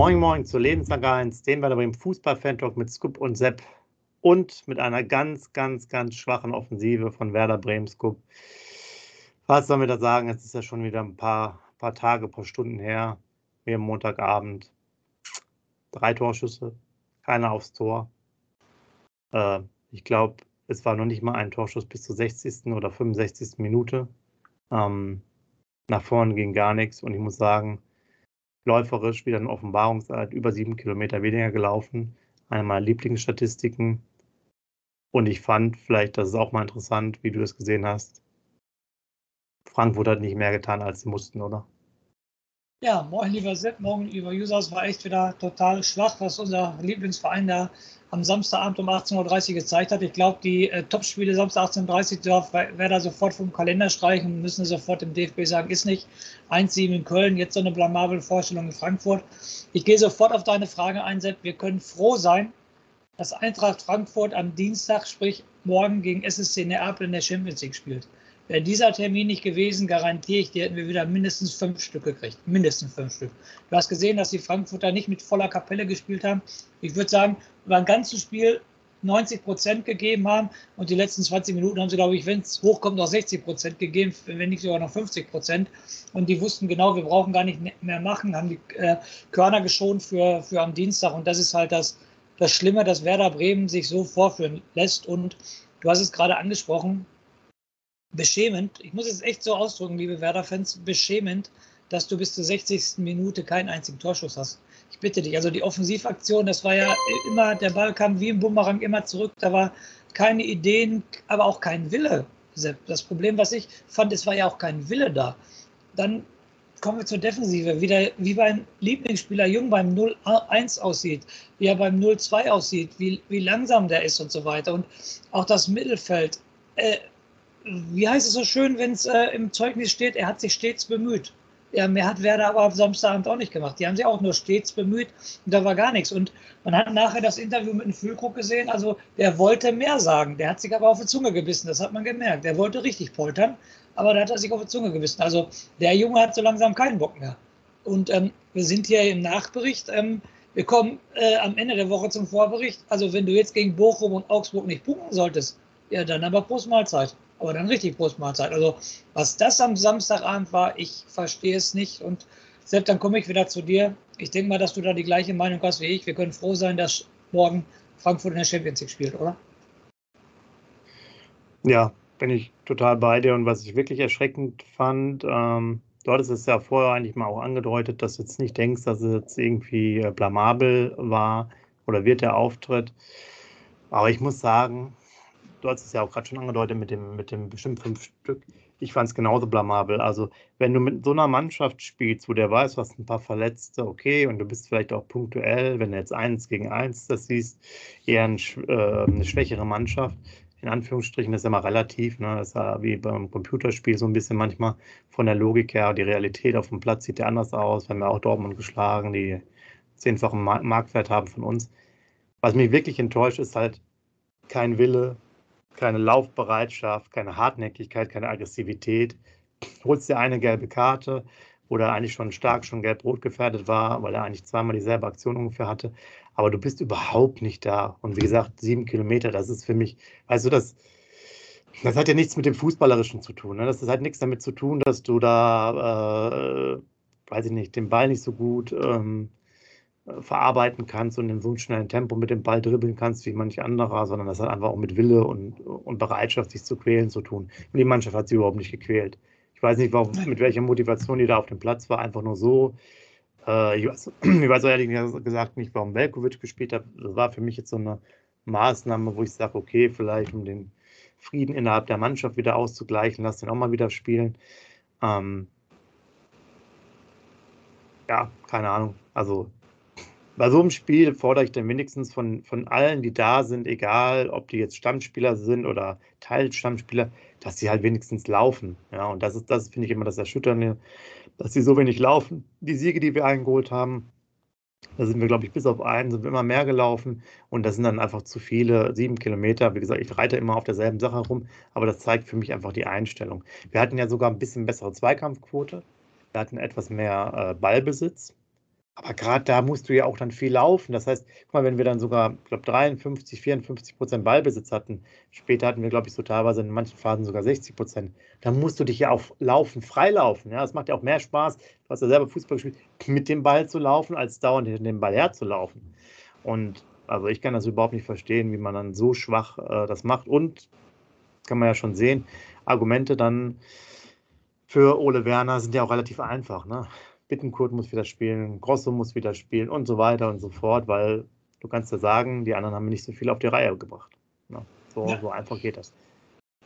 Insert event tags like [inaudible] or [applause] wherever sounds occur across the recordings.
Moin Moin zu Lebenslang 1, den Werder Bremen Fußball-Fan-Talk mit Scoop und Sepp und mit einer ganz, ganz, ganz schwachen Offensive von Werder Bremen Scoop. Was sollen wir da sagen? Es ist ja schon wieder ein paar, paar Tage, paar Stunden her. Wir am Montagabend. Drei Torschüsse, keiner aufs Tor. Äh, ich glaube, es war noch nicht mal ein Torschuss bis zur 60. oder 65. Minute. Ähm, nach vorne ging gar nichts und ich muss sagen, läuferisch wieder eine Offenbarungszeit, über sieben Kilometer weniger gelaufen. Eine meiner Lieblingsstatistiken. Und ich fand, vielleicht, das ist auch mal interessant, wie du das gesehen hast. Frankfurt hat nicht mehr getan, als sie mussten, oder? Ja, moin lieber Sepp, morgen lieber Users, war echt wieder total schwach, was unser Lieblingsverein da am Samstagabend um 18.30 Uhr gezeigt hat. Ich glaube, die äh, Topspiele Samstag 18.30 Uhr darf Werder sofort vom Kalender streichen, müssen sofort dem DFB sagen, ist nicht. 1-7 in Köln, jetzt so eine blamable Vorstellung in Frankfurt. Ich gehe sofort auf deine Frage ein, Sepp. Wir können froh sein, dass Eintracht Frankfurt am Dienstag, sprich morgen gegen SSC Neapel in der Champions League spielt. Wäre dieser Termin nicht gewesen, garantiere ich dir, hätten wir wieder mindestens fünf Stück gekriegt. Mindestens fünf Stück. Du hast gesehen, dass die Frankfurter nicht mit voller Kapelle gespielt haben. Ich würde sagen, über ein ganzes Spiel 90 Prozent gegeben haben und die letzten 20 Minuten haben sie, glaube ich, wenn es hochkommt, noch 60 Prozent gegeben, wenn nicht sogar noch 50 Prozent. Und die wussten genau, wir brauchen gar nicht mehr machen, haben die äh, Körner geschont für, für am Dienstag. Und das ist halt das, das Schlimme, dass Werder Bremen sich so vorführen lässt. Und du hast es gerade angesprochen, beschämend, ich muss es echt so ausdrücken, liebe Werder-Fans, beschämend, dass du bis zur 60. Minute keinen einzigen Torschuss hast. Ich bitte dich, also die Offensivaktion, das war ja immer, der Ball kam wie im Bumerang immer zurück, da war keine Ideen, aber auch kein Wille. Das Problem, was ich fand, es war ja auch kein Wille da. Dann kommen wir zur Defensive, wieder wie beim Lieblingsspieler Jung beim 0-1 aussieht, wie er beim 0-2 aussieht, wie, wie langsam der ist und so weiter. Und auch das Mittelfeld. Äh, wie heißt es so schön, wenn es äh, im Zeugnis steht, er hat sich stets bemüht. Ja, mehr hat Werder aber am Samstagabend auch nicht gemacht. Die haben sich auch nur stets bemüht und da war gar nichts. Und man hat nachher das Interview mit dem Füllkrug gesehen. Also der wollte mehr sagen. Der hat sich aber auf die Zunge gebissen. Das hat man gemerkt. Der wollte richtig poltern, aber da hat er sich auf die Zunge gebissen. Also der Junge hat so langsam keinen Bock mehr. Und ähm, wir sind hier im Nachbericht. Ähm, wir kommen äh, am Ende der Woche zum Vorbericht. Also wenn du jetzt gegen Bochum und Augsburg nicht punkten solltest, ja, dann aber Prost Mahlzeit aber dann richtig Brustmahlzeit. Also was das am Samstagabend war, ich verstehe es nicht. Und selbst dann komme ich wieder zu dir. Ich denke mal, dass du da die gleiche Meinung hast wie ich. Wir können froh sein, dass morgen Frankfurt in der Champions League spielt, oder? Ja, bin ich total bei dir. Und was ich wirklich erschreckend fand, ähm, du hattest es ja vorher eigentlich mal auch angedeutet, dass du jetzt nicht denkst, dass es jetzt irgendwie äh, blamabel war oder wird der Auftritt. Aber ich muss sagen, du hast es ja auch gerade schon angedeutet mit dem, mit dem bestimmt fünf Stück. Ich fand es genauso blamabel. Also, wenn du mit so einer Mannschaft spielst, wo der weiß, was ein paar Verletzte, okay, und du bist vielleicht auch punktuell, wenn du jetzt eins gegen eins das siehst, eher ein, äh, eine schwächere Mannschaft, in Anführungsstrichen, das ist immer relativ, ne? Das ist ja wie beim Computerspiel so ein bisschen manchmal von der Logik her, die Realität auf dem Platz sieht ja anders aus. Wir haben ja auch Dortmund geschlagen, die zehnfachen Marktwert haben von uns. Was mich wirklich enttäuscht, ist halt kein Wille, keine Laufbereitschaft, keine Hartnäckigkeit, keine Aggressivität. Holst dir eine gelbe Karte, wo er eigentlich schon stark schon gelb-rot gefährdet war, weil er eigentlich zweimal dieselbe Aktion ungefähr hatte. Aber du bist überhaupt nicht da. Und wie gesagt, sieben Kilometer, das ist für mich, weißt du, das, das hat ja nichts mit dem Fußballerischen zu tun. Ne? Das hat nichts damit zu tun, dass du da, äh, weiß ich nicht, den Ball nicht so gut ähm, äh, verarbeiten kannst und in so einem schnellen Tempo mit dem Ball dribbeln kannst wie manch anderer, sondern das hat einfach auch mit Wille und, und Bereitschaft, sich zu quälen, zu tun. Und die Mannschaft hat sie überhaupt nicht gequält. Ich weiß nicht, warum, mit welcher Motivation die da auf dem Platz war, einfach nur so. Äh, ich, weiß, [clears throat] ich weiß ehrlich gesagt nicht, warum Velkovic gespielt hat. Das war für mich jetzt so eine Maßnahme, wo ich sage, okay, vielleicht um den Frieden innerhalb der Mannschaft wieder auszugleichen, lass den auch mal wieder spielen. Ähm, ja, keine Ahnung. Also bei so einem Spiel fordere ich dann wenigstens von, von allen, die da sind, egal ob die jetzt Stammspieler sind oder Teilstammspieler, dass sie halt wenigstens laufen. Ja, und das ist, das finde ich immer das Erschütternde, dass sie so wenig laufen. Die Siege, die wir eingeholt haben, da sind wir, glaube ich, bis auf einen, sind wir immer mehr gelaufen und das sind dann einfach zu viele, sieben Kilometer. Wie gesagt, ich reite immer auf derselben Sache rum, aber das zeigt für mich einfach die Einstellung. Wir hatten ja sogar ein bisschen bessere Zweikampfquote. Wir hatten etwas mehr äh, Ballbesitz. Aber gerade da musst du ja auch dann viel laufen. Das heißt, guck mal, wenn wir dann sogar, ich glaube, 53, 54 Prozent Ballbesitz hatten, später hatten wir, glaube ich, so teilweise in manchen Phasen sogar 60 Prozent, dann musst du dich ja auf Laufen freilaufen. Ja, das macht ja auch mehr Spaß. Du hast ja selber Fußball gespielt, mit dem Ball zu laufen, als dauernd hinter dem Ball herzulaufen. Und also ich kann das überhaupt nicht verstehen, wie man dann so schwach äh, das macht. Und kann man ja schon sehen, Argumente dann für Ole Werner sind ja auch relativ einfach. Ne? Bittenkurt muss wieder spielen, Grosso muss wieder spielen und so weiter und so fort, weil du kannst ja sagen, die anderen haben nicht so viel auf die Reihe gebracht. Ja, so, ja. so einfach geht das.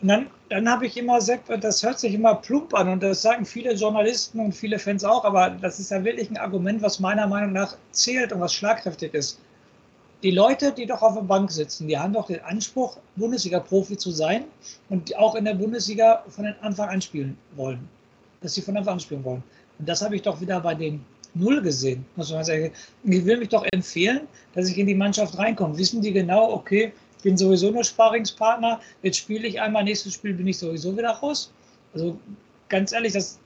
Und dann, dann habe ich immer, Sepp, das hört sich immer plump an und das sagen viele Journalisten und viele Fans auch, aber das ist ja wirklich ein Argument, was meiner Meinung nach zählt und was schlagkräftig ist. Die Leute, die doch auf der Bank sitzen, die haben doch den Anspruch, Bundesliga-Profi zu sein und auch in der Bundesliga von Anfang an spielen wollen. Dass sie von Anfang an spielen wollen. Und das habe ich doch wieder bei den Null gesehen, muss man sagen. Ich will mich doch empfehlen, dass ich in die Mannschaft reinkomme. Wissen die genau, okay, ich bin sowieso nur Sparingspartner, jetzt spiele ich einmal, nächstes Spiel bin ich sowieso wieder raus. Also ganz ehrlich, das,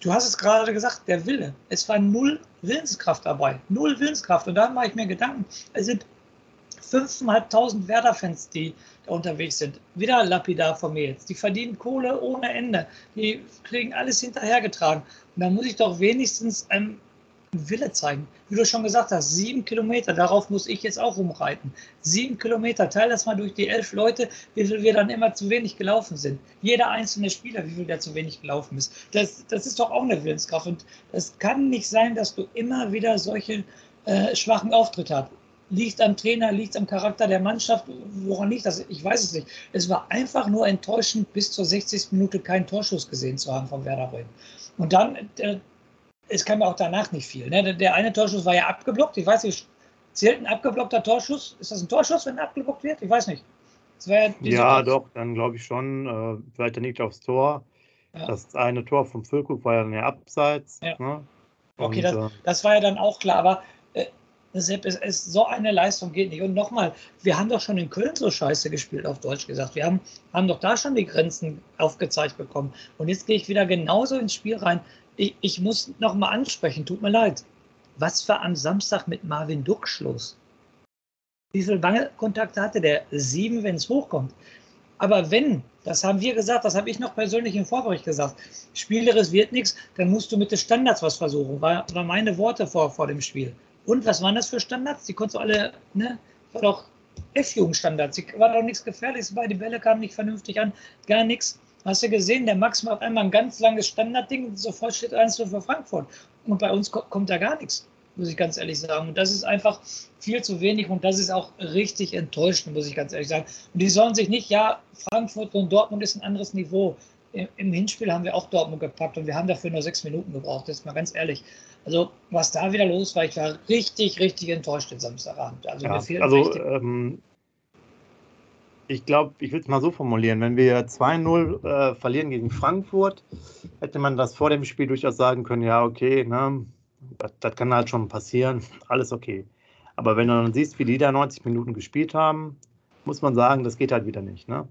du hast es gerade gesagt, der Wille. Es war null Willenskraft dabei. Null Willenskraft. Und da mache ich mir Gedanken. Es sind 5.500 Werder-Fans, die da unterwegs sind. Wieder lapidar von mir jetzt. Die verdienen Kohle ohne Ende. Die kriegen alles hinterhergetragen. Und da muss ich doch wenigstens einen Wille zeigen. Wie du schon gesagt hast, sieben Kilometer, darauf muss ich jetzt auch rumreiten. Sieben Kilometer, teile das mal durch die elf Leute, wie viel wir dann immer zu wenig gelaufen sind. Jeder einzelne Spieler, wie viel der zu wenig gelaufen ist. Das, das ist doch auch eine Willenskraft. Und es kann nicht sein, dass du immer wieder solche äh, schwachen Auftritte hast liegt am Trainer, liegt am Charakter der Mannschaft, woran liegt das? Ich weiß es nicht. Es war einfach nur enttäuschend, bis zur 60. Minute keinen Torschuss gesehen zu haben von Werder Bremen. Und dann, der, es kam ja auch danach nicht viel. Ne? Der, der, eine Torschuss war ja abgeblockt. Ich weiß nicht, zählt ein abgeblockter Torschuss? Ist das ein Torschuss, wenn abgeblockt wird? Ich weiß nicht. ja, ja doch, dann glaube ich schon. Äh, vielleicht nicht aufs Tor. Ja. Das eine Tor vom Füllkrug war ja dann ja abseits. Ja. Ne? okay, das, äh, das, war ja dann auch klar. Aber Deshalb ist so eine Leistung geht nicht. Und nochmal, wir haben doch schon in Köln so scheiße gespielt, auf Deutsch gesagt. Wir haben, haben doch da schon die Grenzen aufgezeigt bekommen. Und jetzt gehe ich wieder genauso ins Spiel rein. Ich, ich muss nochmal ansprechen, tut mir leid. Was war am Samstag mit Marvin Duck Schluss? Wie viele Wangelkontakte hatte der? Sieben, wenn es hochkommt. Aber wenn, das haben wir gesagt, das habe ich noch persönlich im Vorbericht gesagt, spielerisch wird nichts, dann musst du mit den Standards was versuchen. War, war meine Worte vor, vor dem Spiel. Und was waren das für Standards? Die konntest du alle, ne? War doch F-Jugendstandards. War doch nichts Gefährliches bei. Die Bälle kamen nicht vernünftig an, gar nichts. Hast du gesehen, der Max macht einmal ein ganz langes Standardding, sofort steht 1 für Frankfurt. Und bei uns kommt da gar nichts, muss ich ganz ehrlich sagen. Und das ist einfach viel zu wenig und das ist auch richtig enttäuschend, muss ich ganz ehrlich sagen. Und die sollen sich nicht, ja, Frankfurt und Dortmund ist ein anderes Niveau. Im Hinspiel haben wir auch Dortmund gepackt und wir haben dafür nur sechs Minuten gebraucht, jetzt mal ganz ehrlich. Also, was da wieder los war, ich war richtig, richtig enttäuscht den Samstagabend. Also, ja, also ähm, ich glaube, ich will es mal so formulieren: Wenn wir 2-0 äh, verlieren gegen Frankfurt, hätte man das vor dem Spiel durchaus sagen können: Ja, okay, ne, das, das kann halt schon passieren, [laughs] alles okay. Aber wenn du dann siehst, wie die da 90 Minuten gespielt haben, muss man sagen, das geht halt wieder nicht. Ne?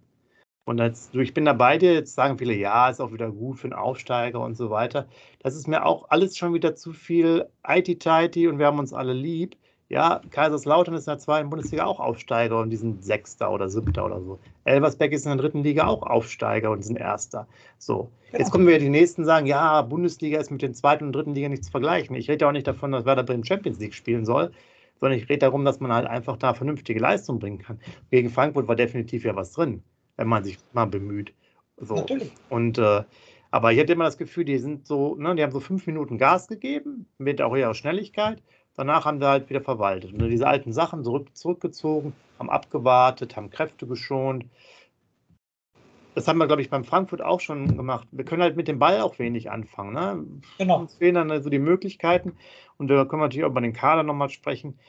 Und jetzt, ich bin da bei dir, jetzt sagen viele, ja, ist auch wieder gut für einen Aufsteiger und so weiter. Das ist mir auch alles schon wieder zu viel IT-Tighty und wir haben uns alle lieb. Ja, Kaiserslautern ist in der zweiten Bundesliga auch Aufsteiger und die sind Sechster oder Siebter oder so. Elversberg ist in der dritten Liga auch Aufsteiger und sind Erster. So, jetzt Genau. kommen wir die nächsten sagen, ja, Bundesliga ist mit den zweiten und dritten Liga nicht zu vergleichen. Ich rede auch nicht davon, dass Werder Bremen Champions League spielen soll, sondern ich rede darum, dass man halt einfach da vernünftige Leistung bringen kann. Gegen Frankfurt war definitiv ja was drin, wenn man sich mal bemüht. So. Natürlich. Und äh, aber ich hatte immer das Gefühl, die sind so, ne, die haben so fünf Minuten Gas gegeben, mit auch ihrer Schnelligkeit. Danach haben sie halt wieder verwaltet. Und diese alten Sachen zurück, zurückgezogen, haben abgewartet, haben Kräfte geschont. Das haben wir, glaube ich, beim Frankfurt auch schon gemacht. Wir können halt mit dem Ball auch wenig anfangen. Ne? Genau. Uns fehlen dann so die Möglichkeiten. Und da können wir natürlich auch über den Kader nochmal sprechen.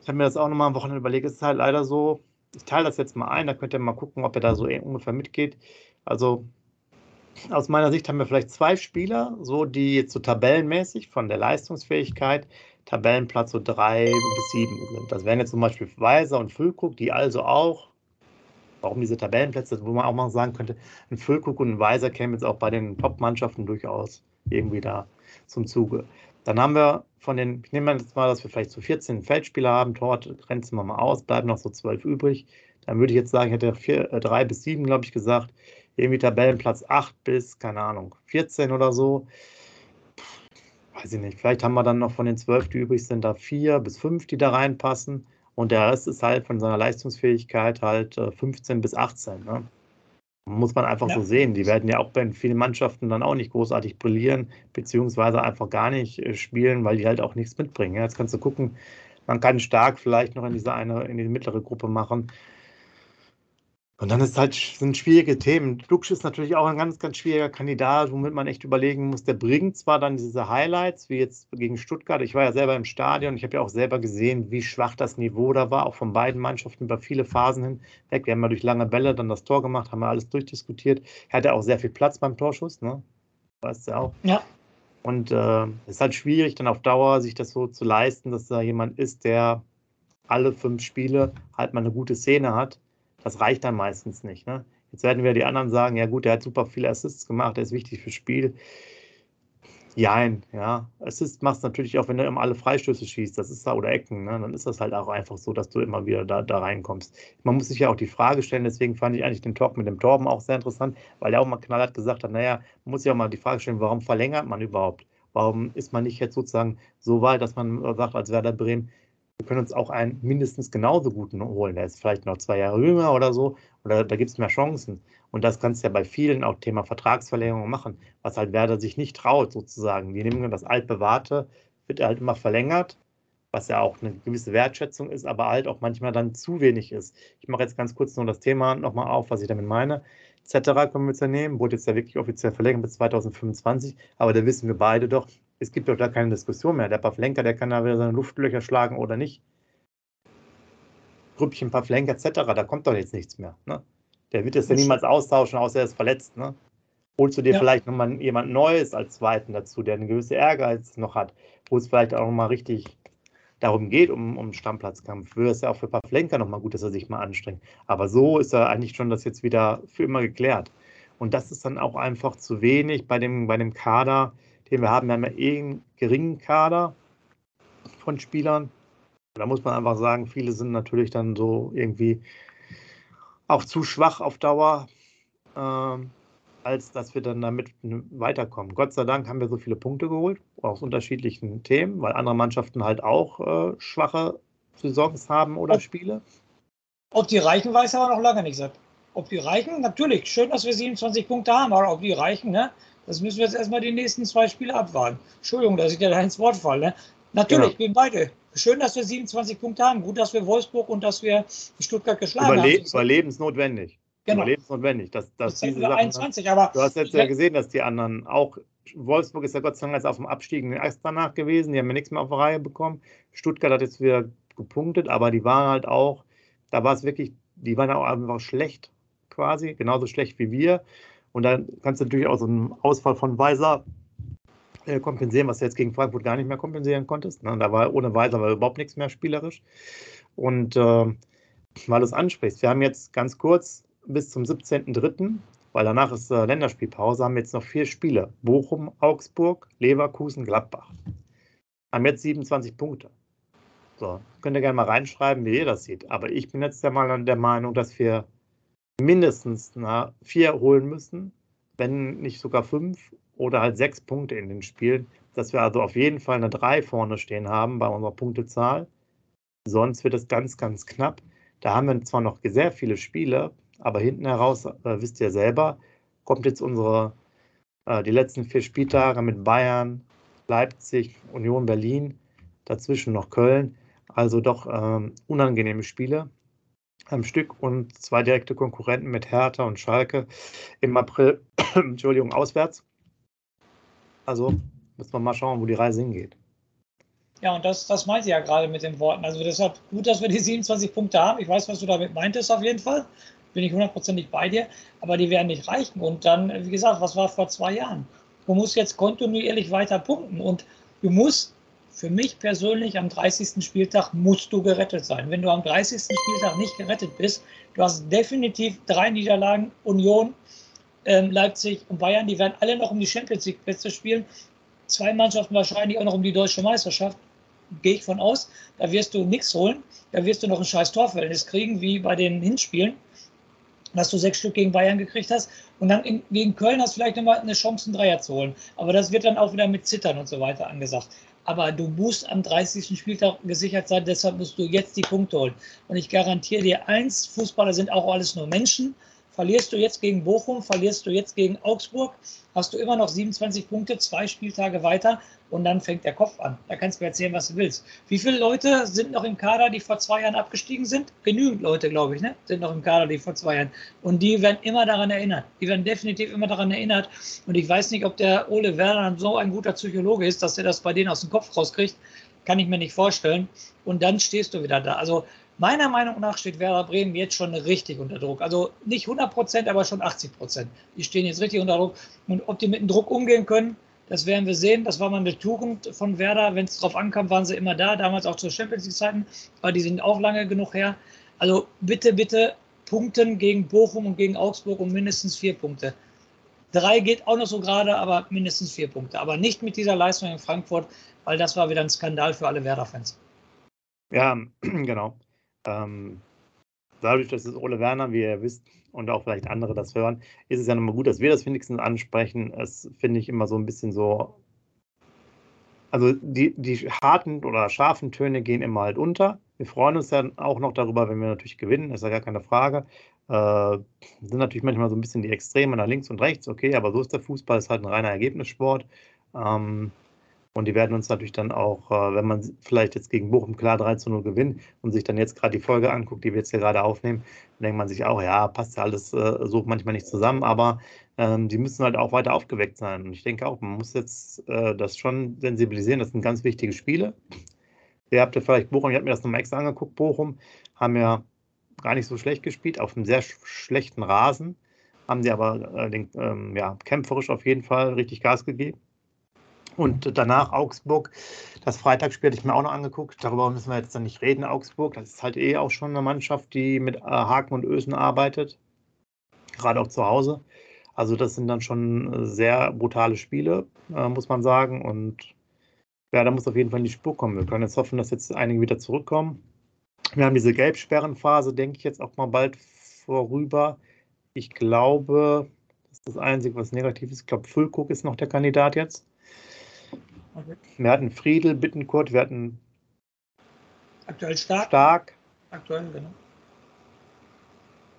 Ich habe mir das auch nochmal am Wochenende überlegt. Es ist halt leider so, ich teile das jetzt mal ein, da könnt ihr mal gucken, ob ihr da so ungefähr mitgeht. Also aus meiner Sicht haben wir vielleicht zwei Spieler, so die jetzt so tabellenmäßig von der Leistungsfähigkeit Tabellenplatz so drei bis sieben sind. Das wären jetzt zum Beispiel Weiser und Füllkrug, die also auch, warum diese Tabellenplätze, wo man auch mal sagen könnte, ein Füllkrug und ein Weiser kämen jetzt auch bei den Top-Mannschaften durchaus irgendwie da zum Zuge. Dann haben wir von den, ich nehme jetzt mal, dass wir vielleicht so 14 Feldspieler haben, Tor grenzen wir mal aus, bleiben noch so 12 übrig. Dann würde ich jetzt sagen, ich hätte vier, äh, drei bis sieben, glaube ich, gesagt. Irgendwie Tabellenplatz 8 bis, keine Ahnung, 14 oder so. Weiß ich nicht. Vielleicht haben wir dann noch von den 12, die übrig sind, da vier bis fünf, die da reinpassen. Und der Rest ist halt von seiner Leistungsfähigkeit halt äh, 15 bis 18. Ne? Muss man einfach Ja. so sehen. Die werden ja auch bei vielen Mannschaften dann auch nicht großartig brillieren, beziehungsweise einfach gar nicht äh, spielen, weil die halt auch nichts mitbringen. Jetzt kannst du gucken, man kann stark vielleicht noch in diese eine, in die mittlere Gruppe machen. Und dann ist halt, sind schwierige Themen. Dux ist natürlich auch ein ganz, ganz schwieriger Kandidat, womit man echt überlegen muss. Der bringt zwar dann diese Highlights, wie jetzt gegen Stuttgart. Ich war ja selber im Stadion. Ich habe ja auch selber gesehen, wie schwach das Niveau da war, auch von beiden Mannschaften über viele Phasen hinweg. Wir haben ja durch lange Bälle dann das Tor gemacht, haben wir alles durchdiskutiert. Er hatte auch sehr viel Platz beim Torschuss, ne? Weißt du ja auch. Ja. Und äh, es ist halt schwierig, dann auf Dauer sich das so zu leisten, dass da jemand ist, der alle fünf Spiele halt mal eine gute Szene hat. Das reicht dann meistens nicht. Ne? Jetzt werden wir die anderen sagen, ja gut, der hat super viele Assists gemacht, der ist wichtig fürs Spiel. Jein, ja. Assist machst du natürlich auch, wenn du immer alle Freistöße schießt, das ist da, oder Ecken, ne? dann ist das halt auch einfach so, dass du immer wieder da, da reinkommst. Man muss sich ja auch die Frage stellen, deswegen fand ich eigentlich den Talk mit dem Torben auch sehr interessant, weil er auch mal knallhart gesagt hat, naja, man muss sich auch mal die Frage stellen, warum verlängert man überhaupt? Warum ist man nicht jetzt sozusagen so weit, dass man sagt, als Werder Bremen, wir können uns auch einen mindestens genauso guten holen. Der ist vielleicht noch zwei Jahre jünger oder so. Oder da gibt es mehr Chancen. Und das kannst du ja bei vielen auch Thema Vertragsverlängerung machen, was halt Werder sich nicht traut, sozusagen. Die nehmen das altbewährte, wird halt immer verlängert, was ja auch eine gewisse Wertschätzung ist, aber halt auch manchmal dann zu wenig ist. Ich mache jetzt ganz kurz nur das Thema nochmal auf, was ich damit meine. Cetera können wir jetzt ja nehmen, wurde jetzt ja wirklich offiziell verlängert bis 2025, aber da wissen wir beide doch, es gibt doch da keine Diskussion mehr. Der Pavlenka, der kann da wieder seine Luftlöcher schlagen oder nicht. Grüppchen Pavlenka etc., da kommt doch jetzt nichts mehr. Ne? Der wird es ja niemals austauschen, außer er ist verletzt. Ne? Holst du dir Ja. vielleicht nochmal jemand Neues als Zweiten dazu, der eine gewisse Ehrgeiz noch hat, wo es vielleicht auch nochmal richtig darum geht, um, um Stammplatzkampf, wäre es ja auch für Pavlenka nochmal gut, dass er sich mal anstrengt. Aber so ist er eigentlich schon das jetzt wieder für immer geklärt. Und das ist dann auch einfach zu wenig bei dem, bei dem Kader, den wir haben. Wir haben ja eh einen geringen Kader von Spielern. Da muss man einfach sagen, viele sind natürlich dann so irgendwie auch zu schwach auf Dauer, ähm, als dass wir dann damit weiterkommen. Gott sei Dank haben wir so viele Punkte geholt, aus unterschiedlichen Themen, weil andere Mannschaften halt auch äh, schwache Saisons haben oder Ob- Spiele. Ob die reichen, weiß aber noch lange nicht, Sepp. Ob die reichen, natürlich, schön, dass wir 27 Punkte haben, aber ob die reichen, ne? Das müssen wir jetzt erstmal die nächsten zwei Spiele abwarten. Entschuldigung, dass ich dir da ins Wort falle. Ne? Natürlich, Genau. bin beide. Schön, dass wir 27 Punkte haben. Gut, dass wir Wolfsburg und dass wir Stuttgart geschlagen Überle haben. überlebensnotwendig. Genau. Überlebensnotwendig. Dass, dass diese wir Sachen, 21, aber Du hast jetzt ja gesehen, dass die anderen auch. Wolfsburg ist ja Gott sei Dank jetzt auf dem abstiegenden Ast danach gewesen. Die haben ja nichts mehr auf die Reihe bekommen. Stuttgart hat jetzt wieder gepunktet, aber die waren halt auch, da war es wirklich, die waren auch einfach schlecht quasi, genauso schlecht wie wir. Und dann kannst du natürlich auch so einen Ausfall von Weiser äh, kompensieren, was du jetzt gegen Frankfurt gar nicht mehr kompensieren konntest. Ne? Da war ohne Weiser war überhaupt nichts mehr spielerisch. Und äh, weil du es ansprichst, wir haben jetzt ganz kurz bis zum 17.03., weil danach ist äh, Länderspielpause, haben wir jetzt noch vier Spiele. Bochum, Augsburg, Leverkusen, Gladbach. Haben jetzt 27 Punkte. So, könnt ihr gerne mal reinschreiben, wie ihr das sieht. Aber ich bin jetzt der Meinung, dass wir mindestens vier holen müssen, wenn nicht sogar fünf oder halt sechs Punkte in den Spielen, dass wir also auf jeden Fall eine drei vorne stehen haben bei unserer Punktezahl. Sonst wird es ganz, ganz knapp. Da haben wir zwar noch sehr viele Spiele, aber hinten heraus, äh, wisst ihr selber, kommt jetzt unsere, äh, die letzten vier Spieltage mit Bayern, Leipzig, Union Berlin, dazwischen noch Köln. Also doch ähm, unangenehme Spiele am Stück und zwei direkte Konkurrenten mit Hertha und Schalke im April, [coughs] Entschuldigung, auswärts. Also müssen wir mal schauen, wo die Reise hingeht. Ja, und das, das meinte ich ja gerade mit den Worten. Also deshalb gut, dass wir die [laughs] 27 Punkte haben. Ich weiß, was du damit meintest auf jeden Fall. Bin ich hundertprozentig bei dir. Aber die werden nicht reichen. Und dann, wie gesagt, was war vor zwei Jahren? Du musst jetzt kontinuierlich weiter punkten. Und du musst für mich persönlich am 30. Spieltag musst du gerettet sein. Wenn du am 30. Spieltag nicht gerettet bist, du hast definitiv drei Niederlagen, Union, ähm, Leipzig und Bayern, die werden alle noch um die Champions League Plätze spielen. Zwei Mannschaften wahrscheinlich auch noch um die deutsche Meisterschaft. Gehe ich von aus. Da wirst du nichts holen. Da wirst du noch ein scheiß Torverhältnis kriegen, wie bei den Hinspielen dass du sechs Stück gegen Bayern gekriegt hast. Und dann in, gegen Köln hast du vielleicht nochmal eine Chance, einen Dreier zu holen. Aber das wird dann auch wieder mit Zittern und so weiter angesagt. Aber du musst am 30. Spieltag gesichert sein, deshalb musst du jetzt die Punkte holen. Und ich garantiere dir eins, Fußballer sind auch alles nur Menschen. Verlierst du jetzt gegen Bochum, verlierst du jetzt gegen Augsburg, hast du immer noch 27 Punkte, zwei Spieltage weiter und dann fängt der Kopf an. Da kannst du mir erzählen, was du willst. Wie viele Leute sind noch im Kader, die vor zwei Jahren abgestiegen sind? Genügend Leute, glaube ich, ne? sind noch im Kader, die vor zwei Jahren. Und die werden immer daran erinnert. Die werden definitiv immer daran erinnert. Und ich weiß nicht, ob der Ole Werner so ein guter Psychologe ist, dass er das bei denen aus dem Kopf rauskriegt. Kann ich mir nicht vorstellen. Und dann stehst du wieder da. Also Meiner Meinung nach steht Werder Bremen jetzt schon richtig unter Druck. Also nicht 100 Prozent, aber schon 80 Prozent. Die stehen jetzt richtig unter Druck. Und ob die mit dem Druck umgehen können, das werden wir sehen. Das war mal eine Tugend von Werder. Wenn es drauf ankam, waren sie immer da. Damals auch zu Champions League-Zeiten. Aber die sind auch lange genug her. Also bitte, bitte punkten gegen Bochum und gegen Augsburg um mindestens vier Punkte. Drei geht auch noch so gerade, aber mindestens vier Punkte. Aber nicht mit dieser Leistung in Frankfurt, weil das war wieder ein Skandal für alle Werder-Fans. Ja, [clears throat] genau. Ähm, dadurch, dass es Ole Werner, wie ihr wisst, und auch vielleicht andere das hören, ist es ja nochmal gut, dass wir das wenigstens ansprechen. Es finde ich immer so ein bisschen so. Also die, die harten oder scharfen Töne gehen immer halt unter. Wir freuen uns dann auch noch darüber, wenn wir natürlich gewinnen, ist ja gar keine Frage. Äh, sind natürlich manchmal so ein bisschen die Extreme nach links und rechts, okay, aber so ist der Fußball, ist halt ein reiner Ergebnissport. Ähm, und die werden uns natürlich dann auch, äh, wenn man vielleicht jetzt gegen Bochum klar 3 zu 0 gewinnt und sich dann jetzt gerade die Folge anguckt, die wir jetzt hier gerade aufnehmen, dann denkt man sich auch, ja, passt ja alles äh, so manchmal nicht zusammen, aber ähm, die müssen halt auch weiter aufgeweckt sein. Und ich denke auch, man muss jetzt äh, das schon sensibilisieren. Das sind ganz wichtige Spiele. Ihr habt ja vielleicht Bochum, ich habe mir das nochmal extra angeguckt, Bochum haben ja gar nicht so schlecht gespielt, auf einem sehr schlechten Rasen, haben die aber den, ähm, ja, kämpferisch auf jeden Fall richtig Gas gegeben. Und danach Augsburg. Das Freitagsspiel hatte ich mir auch noch angeguckt. Darüber müssen wir jetzt dann nicht reden. Augsburg, das ist halt eh auch schon eine Mannschaft, die mit äh, Haken und Ösen arbeitet. Gerade auch zu Hause. Also, das sind dann schon sehr brutale Spiele, äh, muss man sagen. Und ja, da muss auf jeden Fall in die Spur kommen. Wir können jetzt hoffen, dass jetzt einige wieder zurückkommen. Wir haben diese Gelbsperrenphase, denke ich, jetzt auch mal bald vorüber. Ich glaube, das ist das Einzige, was negativ ist. Ich glaube, Füllkuck ist noch der Kandidat jetzt. Okay. Wir hatten Friedel, Bittenkurt, wir hatten aktuell stark. stark. Aktuell, genau.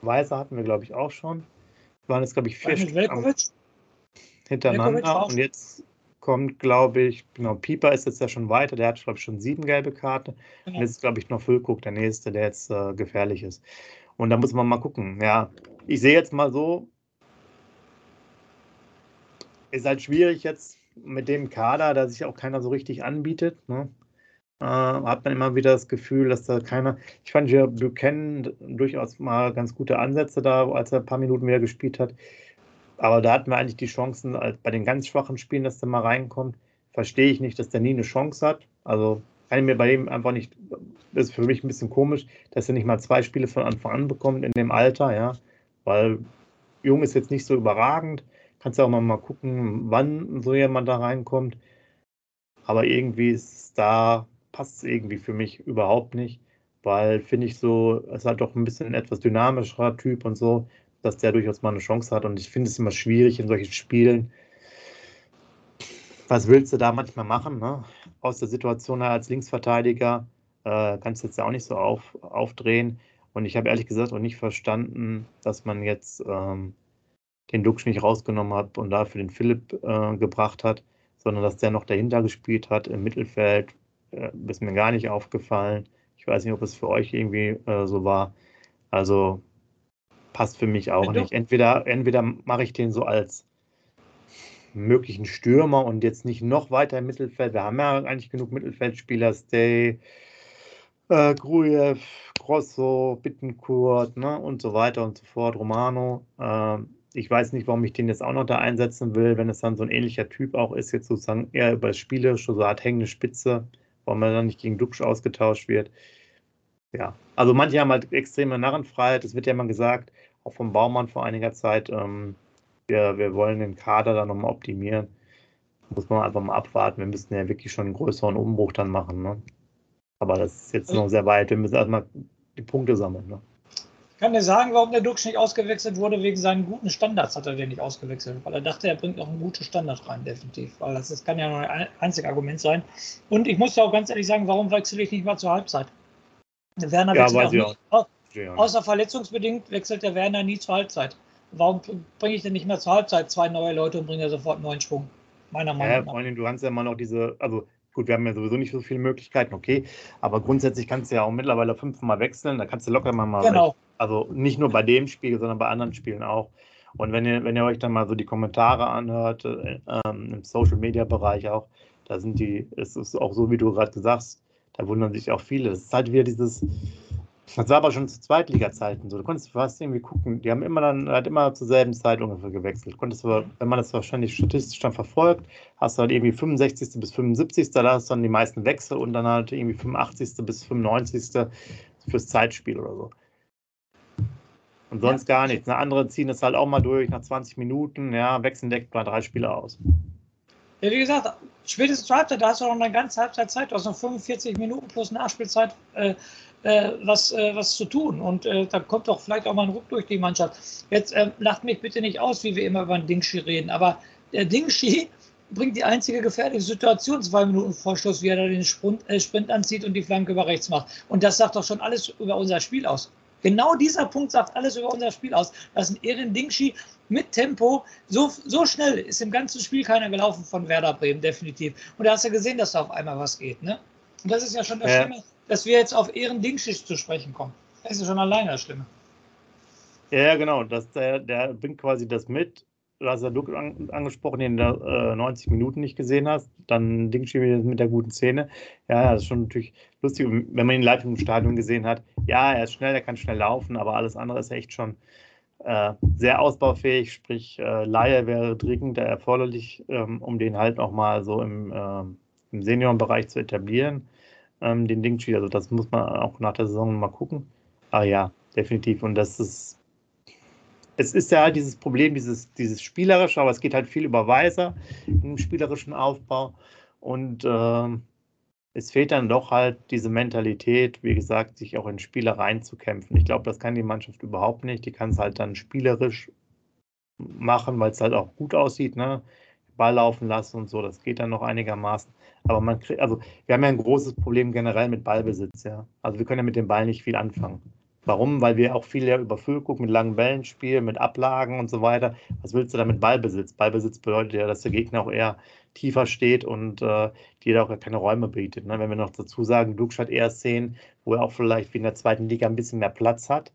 Weiser hatten wir, glaube ich, auch schon. Wir waren jetzt, glaube ich, vier Stück hintereinander. Und jetzt kommt, glaube ich, genau, Pieper ist jetzt ja schon weiter. Der hat, glaube ich, schon sieben gelbe Karten. Genau. Und jetzt ist, glaube ich, noch Füllkuck, der nächste, der jetzt äh, gefährlich ist. Und da muss man mal gucken. Ja, ich sehe jetzt mal so, ist halt schwierig jetzt mit dem Kader, da sich auch keiner so richtig anbietet, ne, äh, hat man immer wieder das Gefühl, dass da keiner. Ich fand ja Buchanan durchaus mal ganz gute Ansätze da, als er ein paar Minuten wieder gespielt hat. Aber da hatten wir eigentlich die Chancen, bei den ganz schwachen Spielen, dass der mal reinkommt. Verstehe ich nicht, dass der nie eine Chance hat. Also kann ich mir bei ihm einfach nicht, das ist für mich ein bisschen komisch, dass er nicht mal zwei Spiele von Anfang an bekommt in dem Alter, ja. Weil Jung ist jetzt nicht so überragend, Kannst du auch mal, mal gucken, wann so jemand da reinkommt. Aber irgendwie ist da passt es irgendwie für mich überhaupt nicht, weil finde ich so, es ist halt doch ein bisschen ein etwas dynamischerer Typ und so, dass der durchaus mal eine Chance hat. Und ich finde es immer schwierig in solchen Spielen. Was willst du da manchmal machen? Ne? Aus der Situation als Linksverteidiger äh, kannst du jetzt ja auch nicht so auf, aufdrehen. Und ich habe ehrlich gesagt auch nicht verstanden, dass man jetzt ähm, den Duxch nicht rausgenommen hat und dafür den Philipp äh, gebracht hat, sondern dass der noch dahinter gespielt hat im Mittelfeld. Äh, ist mir gar nicht aufgefallen. Ich weiß nicht, ob es für euch irgendwie äh, so war. Also passt für mich auch nicht. Entweder, entweder mache ich den so als möglichen Stürmer und jetzt nicht noch weiter im Mittelfeld. Wir haben ja eigentlich genug Mittelfeldspieler, Stay, äh, Grujew, Grosso, Bittenkurt ne, und so weiter und so fort, Romano. Äh, ich weiß nicht, warum ich den jetzt auch noch da einsetzen will, wenn es dann so ein ähnlicher Typ auch ist, jetzt sozusagen eher über das Spielerische, so eine Art hängende Spitze, warum er dann nicht gegen Duxch ausgetauscht wird. Ja, also manche haben halt extreme Narrenfreiheit, es wird ja immer gesagt, auch vom Baumann vor einiger Zeit, ähm, wir, wir wollen den Kader dann nochmal optimieren. Muss man einfach mal abwarten. Wir müssten ja wirklich schon einen größeren Umbruch dann machen. Ne? Aber das ist jetzt noch sehr weit. Wir müssen erstmal die Punkte sammeln. Ne? Ich kann dir sagen, warum der Dux nicht ausgewechselt wurde. Wegen seinen guten Standards hat er den nicht ausgewechselt. Weil er dachte, er bringt noch einen guten Standard rein, definitiv. Weil das, das kann ja nur ein einziges Argument sein. Und ich muss ja auch ganz ehrlich sagen, warum wechsle ich nicht mal zur Halbzeit? Der Werner ja, wechselt auch nicht. Auch. Außer verletzungsbedingt wechselt der Werner nie zur Halbzeit. Warum bringe ich denn nicht mehr zur Halbzeit zwei neue Leute und bringe sofort einen neuen Schwung? Meiner Meinung ja, nach. Allem, du kannst ja mal noch diese, also Gut, wir haben ja sowieso nicht so viele Möglichkeiten, okay. Aber grundsätzlich kannst du ja auch mittlerweile fünfmal wechseln. Da kannst du locker mal. Genau. Also nicht nur bei dem Spiel, sondern bei anderen Spielen auch. Und wenn ihr, wenn ihr euch dann mal so die Kommentare anhört, äh, ähm, im Social Media Bereich auch, da sind die, es ist auch so, wie du gerade gesagt hast, da wundern sich auch viele. Es ist halt wieder dieses, das war aber schon zu Zweitliga-Zeiten so. Du konntest fast irgendwie gucken. Die haben immer dann, halt immer zur selben Zeit ungefähr gewechselt. Konntest du, wenn man das wahrscheinlich statistisch dann verfolgt, hast du halt irgendwie 65. bis 75. Da hast du dann die meisten Wechsel und dann halt irgendwie 85. bis 95. fürs Zeitspiel oder so. Und sonst ja. gar nichts. Eine andere ziehen das halt auch mal durch nach 20 Minuten, ja, wechseln direkt mal drei Spiele aus. Ja, wie gesagt, spätestens zur Halbzeit, da hast du noch eine ganze Halbzeit Zeit, du hast noch 45 Minuten plus Nachspielzeit. Äh, äh, was, äh, was zu tun. Und äh, da kommt doch vielleicht auch mal ein Ruck durch die Mannschaft. Jetzt äh, lacht mich bitte nicht aus, wie wir immer über den Dingshi reden, aber der Dingshi bringt die einzige gefährliche Situation, zwei Minuten Vorschluss, wie er da den Sprint, äh, Sprint anzieht und die Flanke über rechts macht. Und das sagt doch schon alles über unser Spiel aus. Genau dieser Punkt sagt alles über unser Spiel aus. Das ist ein Ehren Dingshi mit Tempo. So, so schnell ist im ganzen Spiel keiner gelaufen von Werder Bremen, definitiv. Und da hast du gesehen, dass da auf einmal was geht. Ne? Und das ist ja schon das ja. Schlimme dass wir jetzt auf Ehren Dingschicht zu sprechen kommen. Das ist schon alleine das Schlimme. Ja, genau. Das, der, der bringt quasi das mit. Du hast ja Luke an, angesprochen, den du äh, 90 Minuten nicht gesehen hast. Dann Dingschi mit der guten Szene. Ja, das ist schon natürlich lustig, wenn man ihn live im Stadion gesehen hat. Ja, er ist schnell, er kann schnell laufen, aber alles andere ist echt schon äh, sehr ausbaufähig. Sprich, äh, Laie wäre dringend erforderlich, ähm, um den halt nochmal so im, äh, im Seniorenbereich zu etablieren ähm, den Dingchi. Also das muss man auch nach der Saison mal gucken. Aber ja, definitiv. Und das ist, es ist ja halt dieses Problem, dieses, dieses Spielerische, aber es geht halt viel über Weiser im spielerischen Aufbau. Und äh, es fehlt dann doch halt diese Mentalität, wie gesagt, sich auch in Spiele reinzukämpfen. Ich glaube, das kann die Mannschaft überhaupt nicht. Die kann es halt dann spielerisch machen, weil es halt auch gut aussieht, ne? Ball laufen lassen und so. Das geht dann noch einigermaßen. Aber man kriegt, also wir haben ja ein großes Problem generell mit Ballbesitz, ja. Also wir können ja mit dem Ball nicht viel anfangen. Warum? Weil wir auch viel ja über Füllguck mit langen Bällen spielen, mit Ablagen und so weiter. Was willst du da mit Ballbesitz? Ballbesitz bedeutet ja, dass der Gegner auch eher tiefer steht und äh, dir auch keine Räume bietet. Ne? Wenn wir noch dazu sagen, Dux hat eher Szenen, wo er auch vielleicht wie in der zweiten Liga ein bisschen mehr Platz hat,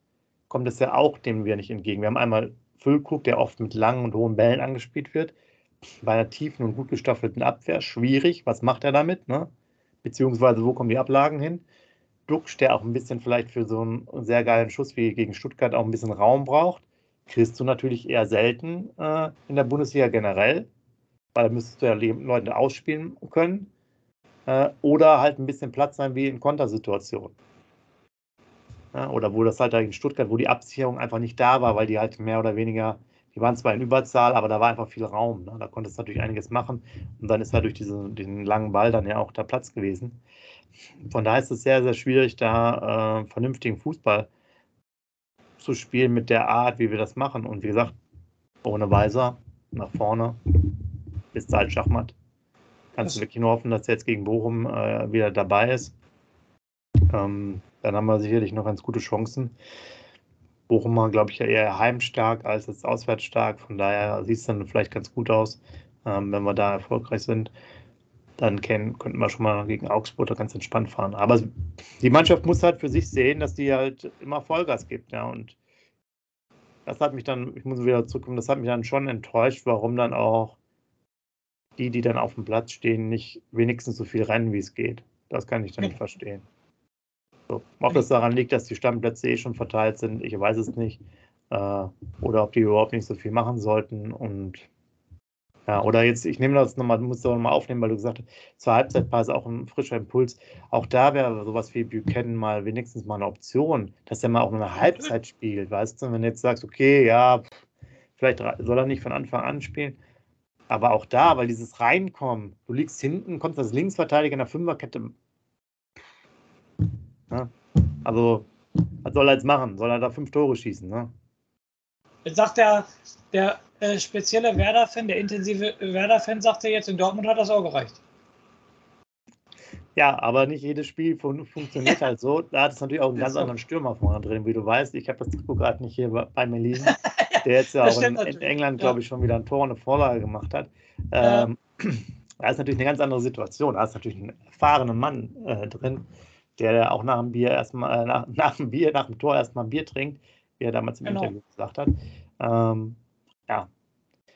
kommt es ja auch dem wir nicht entgegen. Wir haben einmal Füllkrug, der oft mit langen und hohen Bällen angespielt wird bei einer tiefen und gut gestaffelten Abwehr schwierig. Was macht er damit? Ne? Beziehungsweise, wo kommen die Ablagen hin? Duxch, der auch ein bisschen vielleicht für so einen sehr geilen Schuss wie gegen Stuttgart auch ein bisschen Raum braucht, kriegst du natürlich eher selten äh, in der Bundesliga generell, weil da müsstest du ja Leute ausspielen können. Äh, oder halt ein bisschen Platz sein wie in Kontersituationen. Ja, oder wo das halt in Stuttgart, wo die Absicherung einfach nicht da war, weil die halt mehr oder weniger die waren zwar in Überzahl, aber da war einfach viel Raum. Ne? Da konntest du natürlich einiges machen. Und dann ist da durch diese, diesen langen Ball dann ja auch der Platz gewesen. Von daher ist es sehr, sehr schwierig, da äh, vernünftigen Fußball zu spielen mit der Art, wie wir das machen. Und wie gesagt, ohne Weiser nach vorne ist halt Schachmatt. Kannst du wirklich nur hoffen, dass er jetzt gegen Bochum äh, wieder dabei ist. Ähm, dann haben wir sicherlich noch ganz gute Chancen. Bochum war, glaube ich, ja eher heimstark als jetzt auswärtsstark. Von daher sieht es dann vielleicht ganz gut aus, ähm, wenn wir da erfolgreich sind. Dann können, könnten wir schon mal gegen Augsburg da ganz entspannt fahren. Aber die Mannschaft muss halt für sich sehen, dass die halt immer Vollgas gibt. Ja, und das hat mich dann, ich muss wieder zurückkommen, das hat mich dann schon enttäuscht, warum dann auch die, die dann auf dem Platz stehen, nicht wenigstens so viel rennen, wie es geht. Das kann ich dann nicht verstehen. So, ob das daran liegt, dass die Stammplätze eh schon verteilt sind, ich weiß es nicht. Äh, oder ob die überhaupt nicht so viel machen sollten. Und ja, oder jetzt, ich nehme das nochmal, muss das nochmal aufnehmen, weil du gesagt hast, zur Halbzeitphase auch ein frischer Impuls. Auch da wäre sowas wie Buchanan mal wenigstens mal eine Option, dass er mal auch eine Halbzeit spielt, weißt du? Wenn du jetzt sagst, okay, ja, vielleicht soll er nicht von Anfang an spielen. Aber auch da, weil dieses Reinkommen, du liegst hinten, kommst als Linksverteidiger in der Fünferkette Ne? Also, was soll er jetzt machen? Soll er da fünf Tore schießen? Ne? Jetzt sagt der, der äh, spezielle Werder-Fan, der intensive Werder-Fan, sagt er jetzt, in Dortmund hat das auch gereicht. Ja, aber nicht jedes Spiel fun funktioniert halt so. Da hat es natürlich auch einen [laughs] ganz anderen Stürmer vorne drin, wie du weißt. Ich habe das Trikot gerade nicht hier bei mir liegen. [laughs] Der jetzt ja auch in, in, England, glaube ich, schon wieder ein Tor und eine Vorlage gemacht hat. Ähm, ja. [clears throat] Da ist natürlich eine ganz andere Situation. Da ist natürlich ein erfahrener Mann äh, drin, der auch nach dem Bier erstmal, äh, nach, [laughs] nach dem Bier, nach dem Tor erstmal ein Bier trinkt, wie er damals im genau. Interview gesagt hat. Ähm, ja.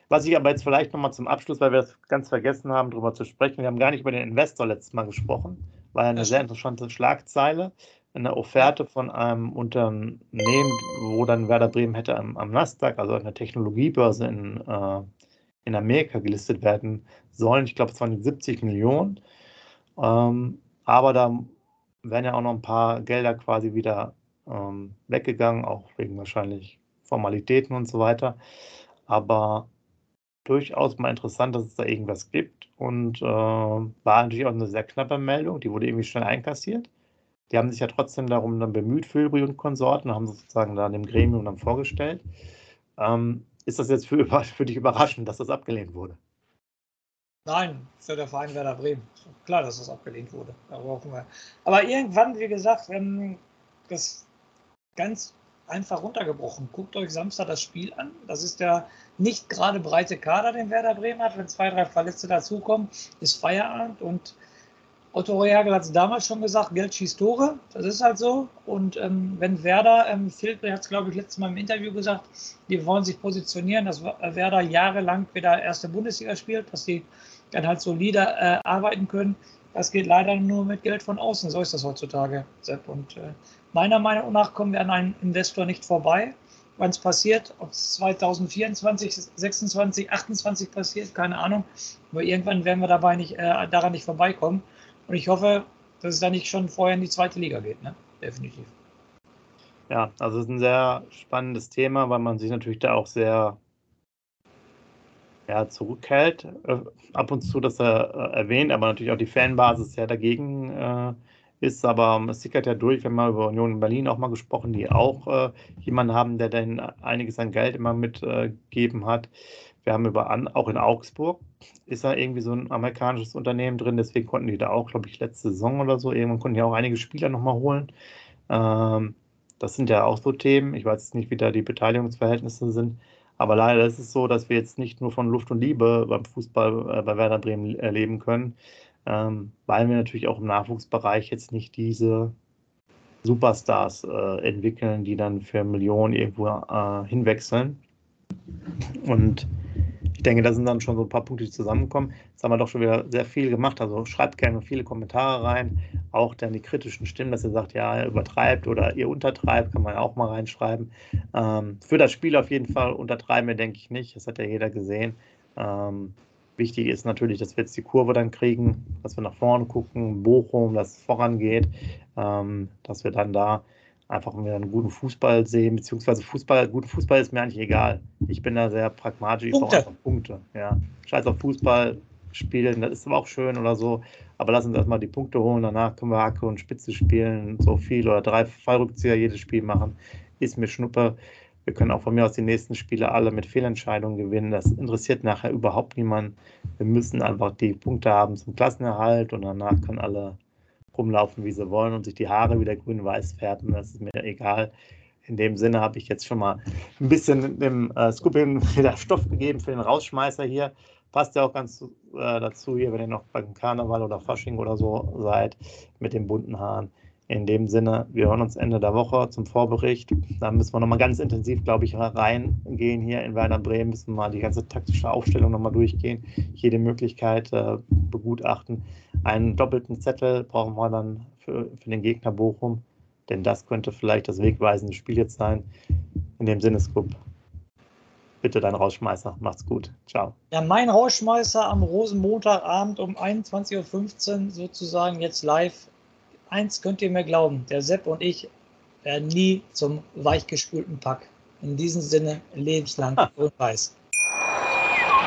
Was ich aber jetzt vielleicht nochmal zum Abschluss, weil wir das ganz vergessen haben, darüber zu sprechen, wir haben gar nicht über den Investor letztes Mal gesprochen, war ja eine sehr interessante Schlagzeile, eine Offerte von einem Unternehmen, wo dann Werder Bremen hätte am, am Nasdaq, also einer Technologiebörse in, äh, in Amerika gelistet werden sollen. Ich glaube, es waren 70 Millionen. Ähm, aber da wären ja auch noch ein paar Gelder quasi wieder ähm, weggegangen, auch wegen wahrscheinlich Formalitäten und so weiter. Aber durchaus mal interessant, dass es da irgendwas gibt. Und äh, war natürlich auch eine sehr knappe Meldung, die wurde irgendwie schnell einkassiert. Die haben sich ja trotzdem darum dann bemüht, Filbri und Konsorten, haben sozusagen da dem Gremium dann vorgestellt. Ähm, ist das jetzt für, [laughs] für dich überraschend, dass das abgelehnt wurde? Nein, für der Verein Werder Bremen. Klar, dass das abgelehnt wurde. Aber irgendwann, wie gesagt, das ganz einfach runtergebrochen. Guckt euch Samstag das Spiel an. Das ist der nicht gerade breite Kader, den Werder Bremen hat. Wenn zwei, drei Verletzte dazukommen, ist Feierabend und Otto Rehagel hat es damals schon gesagt, Geld schießt Tore. Das ist halt so. Und ähm, wenn Werder, ähm, Filbri hat es, glaube ich, letztes Mal im Interview gesagt, die wollen sich positionieren, dass Werder jahrelang wieder erste Bundesliga spielt, dass die dann halt solider äh, arbeiten können. Das geht leider nur mit Geld von außen. So ist das heutzutage, Sepp. Und äh, meiner Meinung nach kommen wir an einen Investor nicht vorbei. Wann es passiert, ob es 2024, 26, 28 passiert, keine Ahnung. Aber irgendwann werden wir dabei nicht, äh, daran nicht vorbeikommen. Und ich hoffe, dass es da nicht schon vorher in die zweite Liga geht, ne? Definitiv. Ja, also es ist ein sehr spannendes Thema, weil man sich natürlich da auch sehr ja, zurückhält. Äh, ab und zu das er äh, erwähnt, aber natürlich auch die Fanbasis ja dagegen äh, ist. Aber es sickert ja durch, wir haben mal über Union in Berlin auch mal gesprochen, die auch äh, jemanden haben, der dann einiges an Geld immer mitgegeben hat. Wir haben über an, auch in Augsburg ist da irgendwie so ein amerikanisches Unternehmen drin, deswegen konnten die da auch, glaube ich, letzte Saison oder so, irgendwann konnten die auch einige Spieler nochmal holen. Ähm, das sind ja auch so Themen. Ich weiß nicht, wie da die Beteiligungsverhältnisse sind. Aber leider ist es so, dass wir jetzt nicht nur von Luft und Liebe beim Fußball äh, bei Werder Bremen erleben können, ähm, weil wir natürlich auch im Nachwuchsbereich jetzt nicht diese Superstars äh, entwickeln, die dann für Millionen irgendwo äh, hinwechseln. Und denke, da sind dann schon so ein paar Punkte, die zusammenkommen. Jetzt haben wir doch schon wieder sehr viel gemacht. Also schreibt gerne viele Kommentare rein. Auch dann die kritischen Stimmen, dass ihr sagt, ja, ihr übertreibt oder ihr untertreibt, kann man auch mal reinschreiben. Ähm, für das Spiel auf jeden Fall untertreiben wir, denke ich nicht. Das hat ja jeder gesehen. Ähm, wichtig ist natürlich, dass wir jetzt die Kurve dann kriegen, dass wir nach vorne gucken, Bochum, dass es vorangeht, ähm, dass wir dann da einfach wieder einen guten Fußball sehen, beziehungsweise Fußball, guter Fußball ist mir eigentlich egal. Ich bin da sehr pragmatisch, ich brauche einfach Punkte. Ja. Scheiß auf Fußball spielen, das ist aber auch schön oder so, aber lass uns erstmal die Punkte holen, danach können wir Hacke und Spitze spielen, so viel oder drei Fallrückzieher jedes Spiel machen, ist mir Schnuppe. Wir können auch von mir aus die nächsten Spiele alle mit Fehlentscheidungen gewinnen. Das interessiert nachher überhaupt niemanden. Wir müssen einfach die Punkte haben zum Klassenerhalt und danach können alle rumlaufen, wie sie wollen und sich die Haare wieder grün-weiß färben. Das ist mir egal. In dem Sinne habe ich jetzt schon mal ein bisschen dem äh, Scoopin [laughs] wieder Stoff gegeben für den Rausschmeißer hier. Passt ja auch ganz äh, dazu hier, wenn ihr noch beim Karneval oder Fasching oder so seid, mit den bunten Haaren. In dem Sinne, wir hören uns Ende der Woche zum Vorbericht. Da müssen wir nochmal ganz intensiv, glaube ich, reingehen hier in Werder Bremen, müssen wir mal die ganze taktische Aufstellung nochmal durchgehen, jede Möglichkeit äh, begutachten. Einen doppelten Zettel brauchen wir dann für, für den Gegner Bochum, denn das könnte vielleicht das wegweisende Spiel jetzt sein. In dem Sinne, Scoop, bitte dein Rausschmeißer. Macht's gut. Ciao. Ja, mein Rausschmeißer am Rosenmontagabend um 21.15 Uhr sozusagen jetzt live eins könnt ihr mir glauben, der Sepp und ich werden nie zum weichgespülten Pack. In diesem Sinne lebenslang [laughs] und weiß.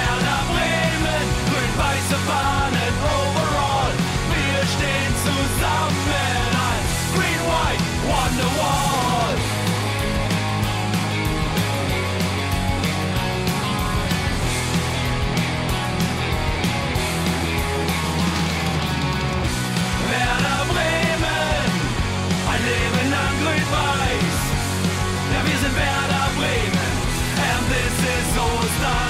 Werder Bremen, grün-weiße Fahnen overall. Wir stehen zusammen als Green White Wonderwall. Werder Bremen, ein Leben lang grün-weiß. Ja, wir sind Werder Bremen. Osterdeich,